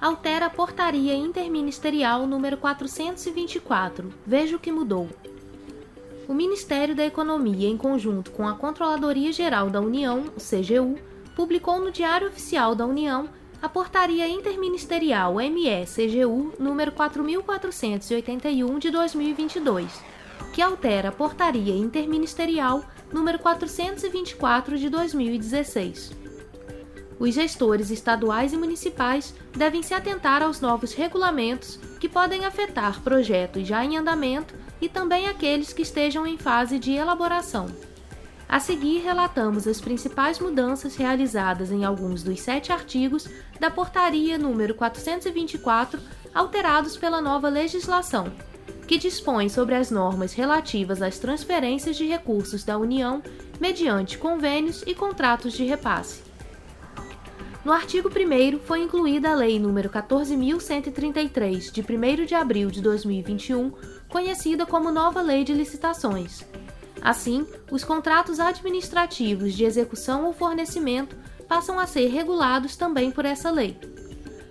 altera a Portaria Interministerial número 424. Veja o que mudou. O Ministério da Economia, em conjunto com a Controladoria Geral da União, CGU, publicou no Diário Oficial da União a Portaria Interministerial ME-CGU número 4481 de 2022, que altera a Portaria Interministerial número 424 de 2016 os gestores estaduais e municipais devem se atentar aos novos regulamentos que podem afetar projetos já em andamento e também aqueles que estejam em fase de elaboração. A seguir, relatamos as principais mudanças realizadas em alguns dos sete artigos da Portaria número 424, alterados pela nova legislação, que dispõe sobre as normas relativas às transferências de recursos da União mediante convênios e contratos de repasse. No artigo 1 foi incluída a Lei nº 14.133, de 1 de abril de 2021, conhecida como Nova Lei de Licitações. Assim, os contratos administrativos de execução ou fornecimento passam a ser regulados também por essa lei.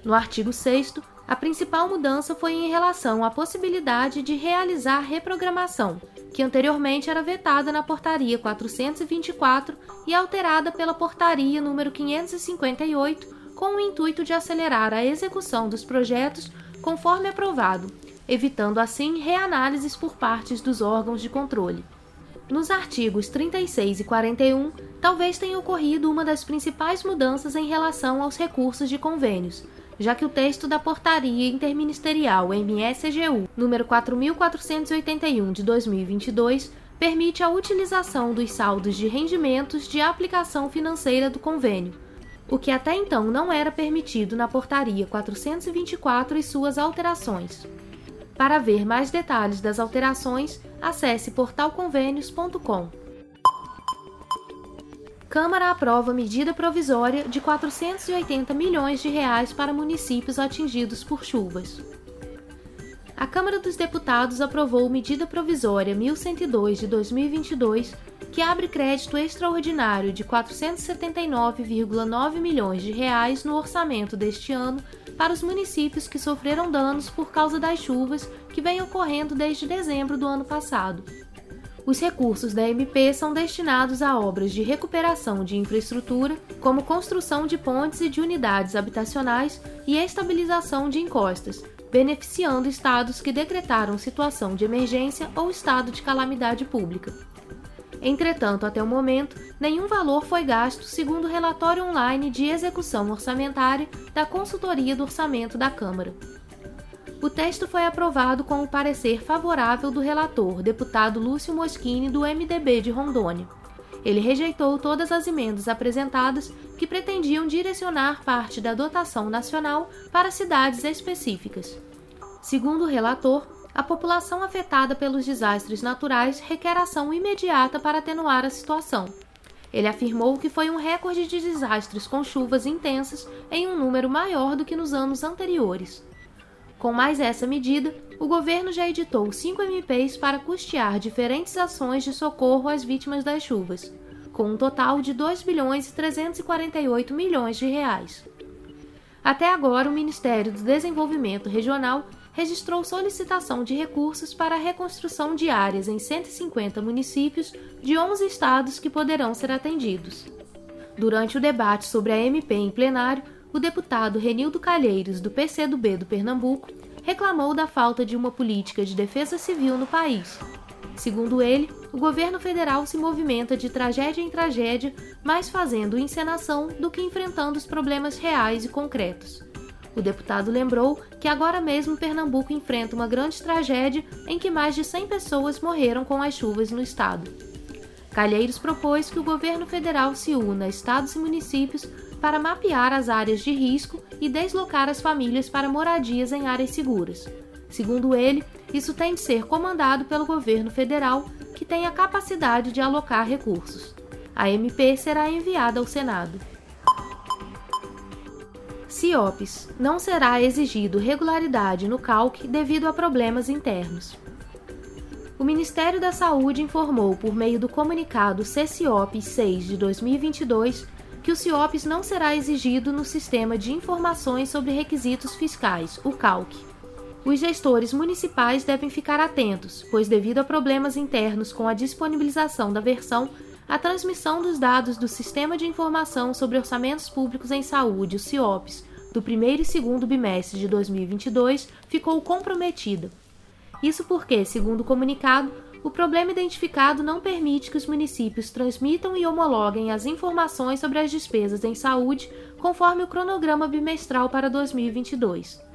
No artigo 6, a principal mudança foi em relação à possibilidade de realizar reprogramação, que anteriormente era vetada na Portaria 424 e alterada pela Portaria número 558, com o intuito de acelerar a execução dos projetos conforme aprovado, evitando assim reanálises por partes dos órgãos de controle. Nos artigos 36 e 41, talvez tenha ocorrido uma das principais mudanças em relação aos recursos de convênios, já que o texto da Portaria Interministerial MSGU número 4481 de 2022 permite a utilização dos saldos de rendimentos de aplicação financeira do convênio, o que até então não era permitido na Portaria 424 e suas alterações. Para ver mais detalhes das alterações, acesse portalconvênios.com. Câmara aprova medida provisória de 480 milhões de reais para municípios atingidos por chuvas. A Câmara dos Deputados aprovou medida provisória 1102 de 2022, que abre crédito extraordinário de 479,9 milhões de reais no orçamento deste ano para os municípios que sofreram danos por causa das chuvas que vêm ocorrendo desde dezembro do ano passado. Os recursos da MP são destinados a obras de recuperação de infraestrutura, como construção de pontes e de unidades habitacionais e estabilização de encostas, beneficiando estados que decretaram situação de emergência ou estado de calamidade pública. Entretanto, até o momento, nenhum valor foi gasto segundo o relatório online de execução orçamentária da Consultoria do Orçamento da Câmara o texto foi aprovado com o parecer favorável do relator, deputado Lúcio Moschini, do MDB de Rondônia. Ele rejeitou todas as emendas apresentadas que pretendiam direcionar parte da dotação nacional para cidades específicas. Segundo o relator, a população afetada pelos desastres naturais requer ação imediata para atenuar a situação. Ele afirmou que foi um recorde de desastres com chuvas intensas em um número maior do que nos anos anteriores. Com mais essa medida, o governo já editou 5 MPs para custear diferentes ações de socorro às vítimas das chuvas, com um total de 2 bilhões e 348 milhões de reais. Até agora, o Ministério do Desenvolvimento Regional registrou solicitação de recursos para a reconstrução de áreas em 150 municípios de 11 estados que poderão ser atendidos. Durante o debate sobre a MP em plenário, o deputado Renildo Calheiros, do PCdoB do Pernambuco, reclamou da falta de uma política de defesa civil no país. Segundo ele, o governo federal se movimenta de tragédia em tragédia, mais fazendo encenação do que enfrentando os problemas reais e concretos. O deputado lembrou que agora mesmo Pernambuco enfrenta uma grande tragédia em que mais de 100 pessoas morreram com as chuvas no estado. Calheiros propôs que o governo federal se una a estados e municípios para mapear as áreas de risco e deslocar as famílias para moradias em áreas seguras. Segundo ele, isso tem de ser comandado pelo governo federal, que tem a capacidade de alocar recursos. A MP será enviada ao Senado. CIOPS. Não será exigido regularidade no CALC devido a problemas internos. O Ministério da Saúde informou por meio do comunicado CCIOPS 6 de 2022 que o CIOPS não será exigido no Sistema de Informações sobre Requisitos Fiscais, o CALC. Os gestores municipais devem ficar atentos, pois, devido a problemas internos com a disponibilização da versão, a transmissão dos dados do Sistema de Informação sobre Orçamentos Públicos em Saúde, o CIOPS, do primeiro e segundo bimestre de 2022 ficou comprometida. Isso porque, segundo o comunicado, o problema identificado não permite que os municípios transmitam e homologuem as informações sobre as despesas em saúde conforme o cronograma bimestral para 2022.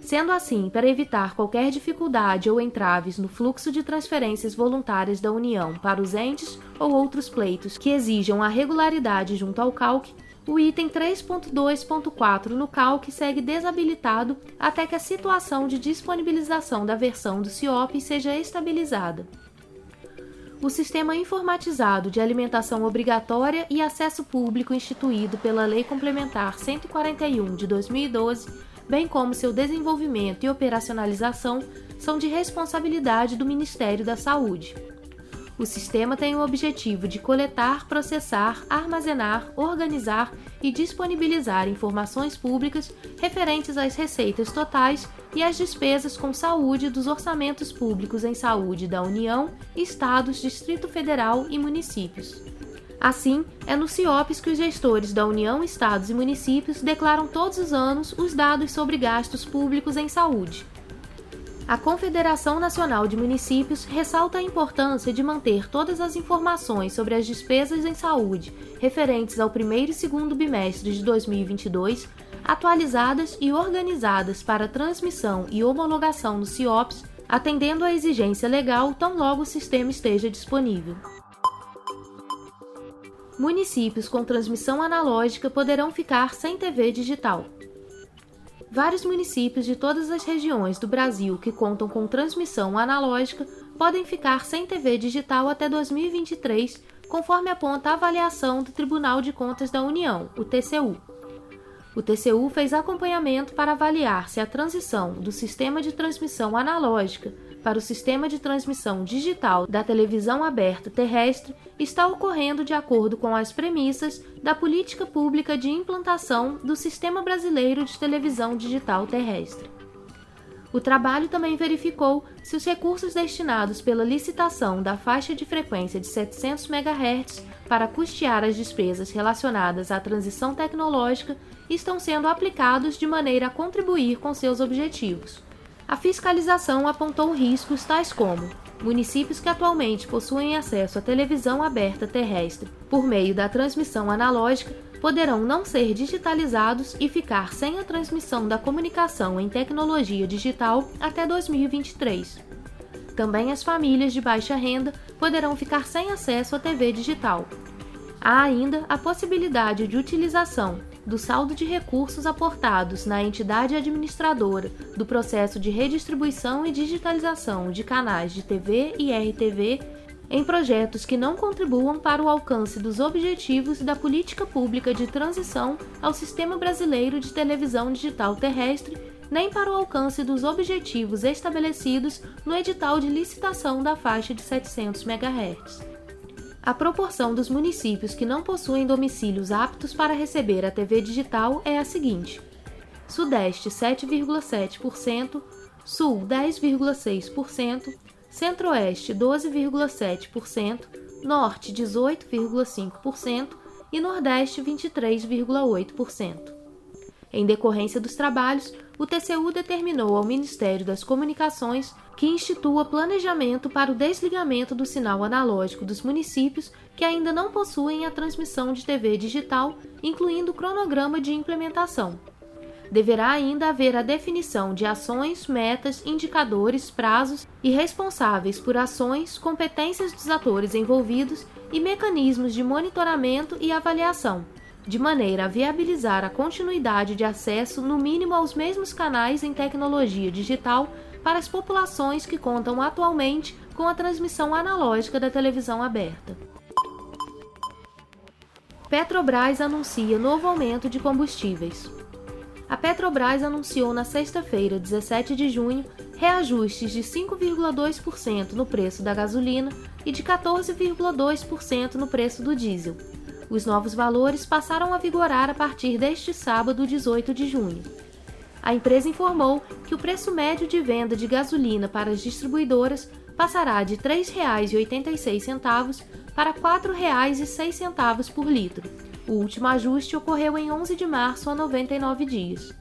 Sendo assim, para evitar qualquer dificuldade ou entraves no fluxo de transferências voluntárias da União para os entes ou outros pleitos que exijam a regularidade junto ao CALC, o item 3.2.4 no CALC segue desabilitado até que a situação de disponibilização da versão do CIOP seja estabilizada. O Sistema Informatizado de Alimentação Obrigatória e Acesso Público instituído pela Lei Complementar 141 de 2012 bem como seu desenvolvimento e operacionalização, são de responsabilidade do Ministério da Saúde. O sistema tem o objetivo de coletar, processar, armazenar, organizar e disponibilizar informações públicas referentes às receitas totais e às despesas com saúde dos orçamentos públicos em saúde da União, Estados, Distrito Federal e municípios. Assim, é no CIOPS que os gestores da União, Estados e municípios declaram todos os anos os dados sobre gastos públicos em saúde. A Confederação Nacional de Municípios ressalta a importância de manter todas as informações sobre as despesas em saúde referentes ao primeiro e segundo bimestre de 2022 atualizadas e organizadas para transmissão e homologação no CIOPS, atendendo à exigência legal tão logo o sistema esteja disponível. Municípios com transmissão analógica poderão ficar sem TV digital. Vários municípios de todas as regiões do Brasil que contam com transmissão analógica podem ficar sem TV digital até 2023, conforme aponta a avaliação do Tribunal de Contas da União, o TCU. O TCU fez acompanhamento para avaliar se a transição do sistema de transmissão analógica para o sistema de transmissão digital da televisão aberta terrestre está ocorrendo de acordo com as premissas da Política Pública de Implantação do Sistema Brasileiro de Televisão Digital Terrestre. O trabalho também verificou se os recursos destinados pela licitação da faixa de frequência de 700 MHz para custear as despesas relacionadas à transição tecnológica estão sendo aplicados de maneira a contribuir com seus objetivos. A fiscalização apontou riscos tais como municípios que atualmente possuem acesso à televisão aberta terrestre por meio da transmissão analógica poderão não ser digitalizados e ficar sem a transmissão da comunicação em tecnologia digital até 2023. Também as famílias de baixa renda poderão ficar sem acesso à TV digital. Há ainda a possibilidade de utilização do saldo de recursos aportados na entidade administradora do processo de redistribuição e digitalização de canais de TV e RTV em projetos que não contribuam para o alcance dos objetivos da política pública de transição ao sistema brasileiro de televisão digital terrestre, nem para o alcance dos objetivos estabelecidos no edital de licitação da faixa de 700 MHz. A proporção dos municípios que não possuem domicílios aptos para receber a TV digital é a seguinte: Sudeste 7,7%, Sul 10,6%, Centro-Oeste 12,7%, Norte 18,5% e Nordeste 23,8%. Em decorrência dos trabalhos, o TCU determinou ao Ministério das Comunicações que institua planejamento para o desligamento do sinal analógico dos municípios que ainda não possuem a transmissão de TV digital, incluindo cronograma de implementação. Deverá ainda haver a definição de ações, metas, indicadores, prazos e responsáveis por ações, competências dos atores envolvidos e mecanismos de monitoramento e avaliação, de maneira a viabilizar a continuidade de acesso, no mínimo, aos mesmos canais em tecnologia digital para as populações que contam atualmente com a transmissão analógica da televisão aberta. Petrobras anuncia novo aumento de combustíveis. A Petrobras anunciou na sexta-feira, 17 de junho, reajustes de 5,2% no preço da gasolina e de 14,2% no preço do diesel. Os novos valores passaram a vigorar a partir deste sábado, 18 de junho. A empresa informou que o preço médio de venda de gasolina para as distribuidoras passará de R$ 3,86 para R$ 4,06 por litro. O último ajuste ocorreu em 11 de março a 99 dias.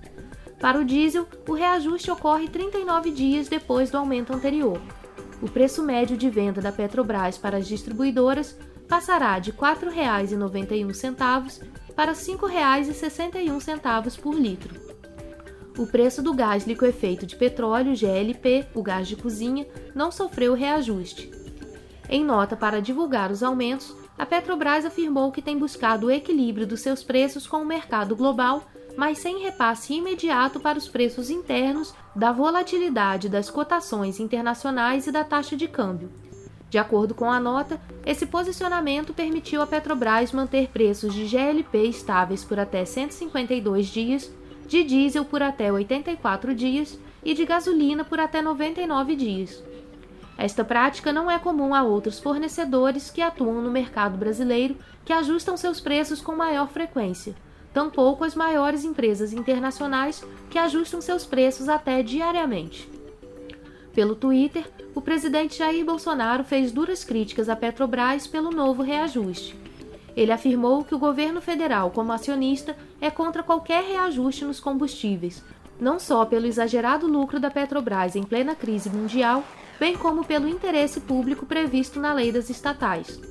Para o diesel, o reajuste ocorre 39 dias depois do aumento anterior. O preço médio de venda da Petrobras para as distribuidoras passará de R$ 4,91 para R$ 5,61 por litro. O preço do gás liquefeito de petróleo, GLP, o gás de cozinha, não sofreu reajuste. Em nota para divulgar os aumentos, a Petrobras afirmou que tem buscado o equilíbrio dos seus preços com o mercado global mas sem repasse imediato para os preços internos da volatilidade das cotações internacionais e da taxa de câmbio. De acordo com a nota, esse posicionamento permitiu à Petrobras manter preços de GLP estáveis por até 152 dias, de diesel por até 84 dias e de gasolina por até 99 dias. Esta prática não é comum a outros fornecedores que atuam no mercado brasileiro que ajustam seus preços com maior frequência tampouco as maiores empresas internacionais que ajustam seus preços até diariamente. Pelo Twitter, o presidente Jair Bolsonaro fez duras críticas à Petrobras pelo novo reajuste. Ele afirmou que o governo federal, como acionista, é contra qualquer reajuste nos combustíveis, não só pelo exagerado lucro da Petrobras em plena crise mundial, bem como pelo interesse público previsto na lei das estatais.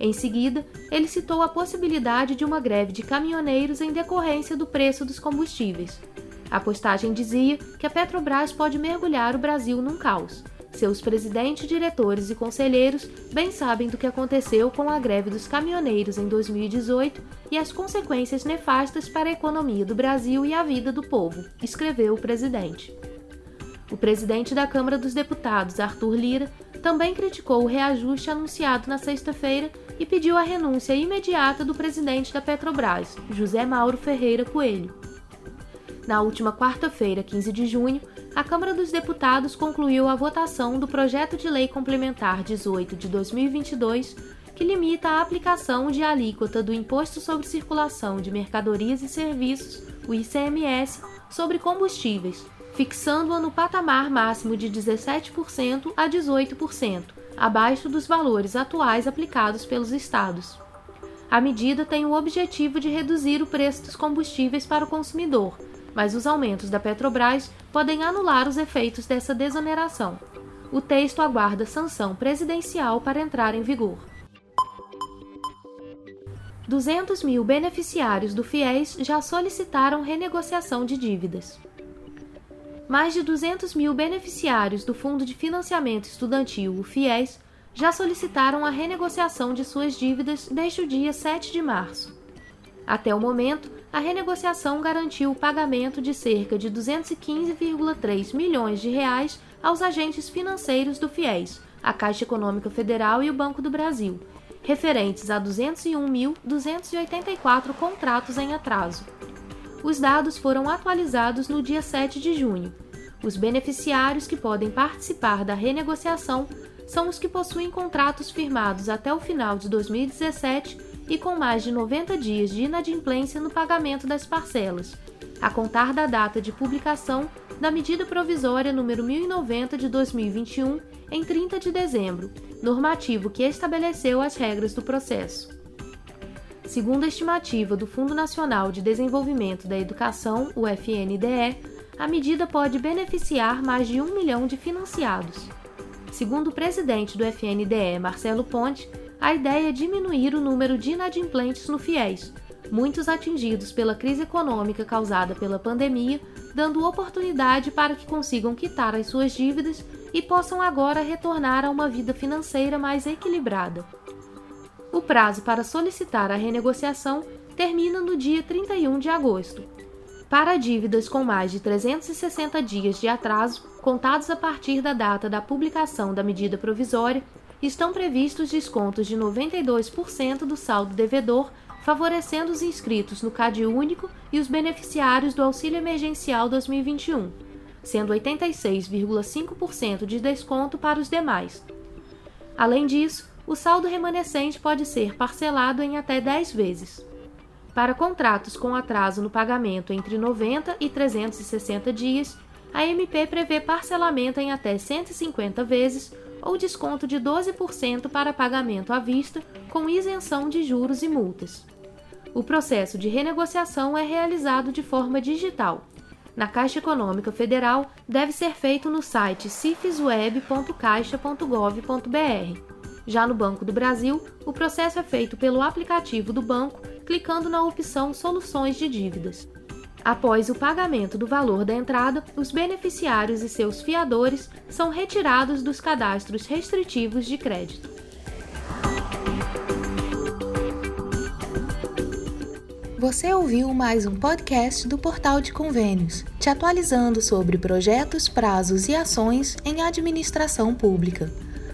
Em seguida, ele citou a possibilidade de uma greve de caminhoneiros em decorrência do preço dos combustíveis. A postagem dizia que a Petrobras pode mergulhar o Brasil num caos. Seus presidentes, diretores e conselheiros bem sabem do que aconteceu com a greve dos caminhoneiros em 2018 e as consequências nefastas para a economia do Brasil e a vida do povo, escreveu o presidente. O presidente da Câmara dos Deputados, Arthur Lira, também criticou o reajuste anunciado na sexta-feira e pediu a renúncia imediata do presidente da Petrobras, José Mauro Ferreira Coelho. Na última quarta-feira, 15 de junho, a Câmara dos Deputados concluiu a votação do projeto de lei complementar 18 de 2022, que limita a aplicação de alíquota do Imposto sobre Circulação de Mercadorias e Serviços, o ICMS, sobre combustíveis, fixando-a no patamar máximo de 17% a 18%, abaixo dos valores atuais aplicados pelos estados. A medida tem o objetivo de reduzir o preço dos combustíveis para o consumidor, mas os aumentos da Petrobras podem anular os efeitos dessa desoneração. O texto aguarda sanção presidencial para entrar em vigor. 200 mil beneficiários do FIES já solicitaram renegociação de dívidas mais de 200 mil beneficiários do Fundo de Financiamento Estudantil, o FIES, já solicitaram a renegociação de suas dívidas desde o dia 7 de março. Até o momento, a renegociação garantiu o pagamento de cerca de 215,3 milhões de reais aos agentes financeiros do FIES, a Caixa Econômica Federal e o Banco do Brasil, referentes a 201.284 contratos em atraso. Os dados foram atualizados no dia 7 de junho. Os beneficiários que podem participar da renegociação são os que possuem contratos firmados até o final de 2017 e com mais de 90 dias de inadimplência no pagamento das parcelas, a contar da data de publicação da medida provisória número 1090 de 2021 em 30 de dezembro, normativo que estabeleceu as regras do processo. Segundo a estimativa do Fundo Nacional de Desenvolvimento da Educação, o FNDE, a medida pode beneficiar mais de um milhão de financiados. Segundo o presidente do FNDE, Marcelo Ponte, a ideia é diminuir o número de inadimplentes no FIES, muitos atingidos pela crise econômica causada pela pandemia, dando oportunidade para que consigam quitar as suas dívidas e possam agora retornar a uma vida financeira mais equilibrada. O prazo para solicitar a renegociação termina no dia 31 de agosto. Para dívidas com mais de 360 dias de atraso, contados a partir da data da publicação da medida provisória, estão previstos descontos de 92% do saldo devedor, favorecendo os inscritos no CAD único e os beneficiários do Auxílio Emergencial 2021, sendo 86,5% de desconto para os demais. Além disso, o saldo remanescente pode ser parcelado em até 10 vezes. Para contratos com atraso no pagamento entre 90 e 360 dias, a MP prevê parcelamento em até 150 vezes ou desconto de 12% para pagamento à vista, com isenção de juros e multas. O processo de renegociação é realizado de forma digital. Na Caixa Econômica Federal, deve ser feito no site cifesweb.caixa.gov.br. Já no Banco do Brasil, o processo é feito pelo aplicativo do banco, clicando na opção Soluções de Dívidas. Após o pagamento do valor da entrada, os beneficiários e seus fiadores são retirados dos cadastros restritivos de crédito. Você ouviu mais um podcast do Portal de Convênios, te atualizando sobre projetos, prazos e ações em administração pública.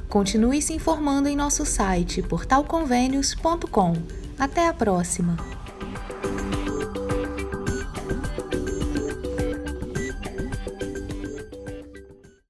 Continue se informando em nosso site portalconvênios.com. Até a próxima!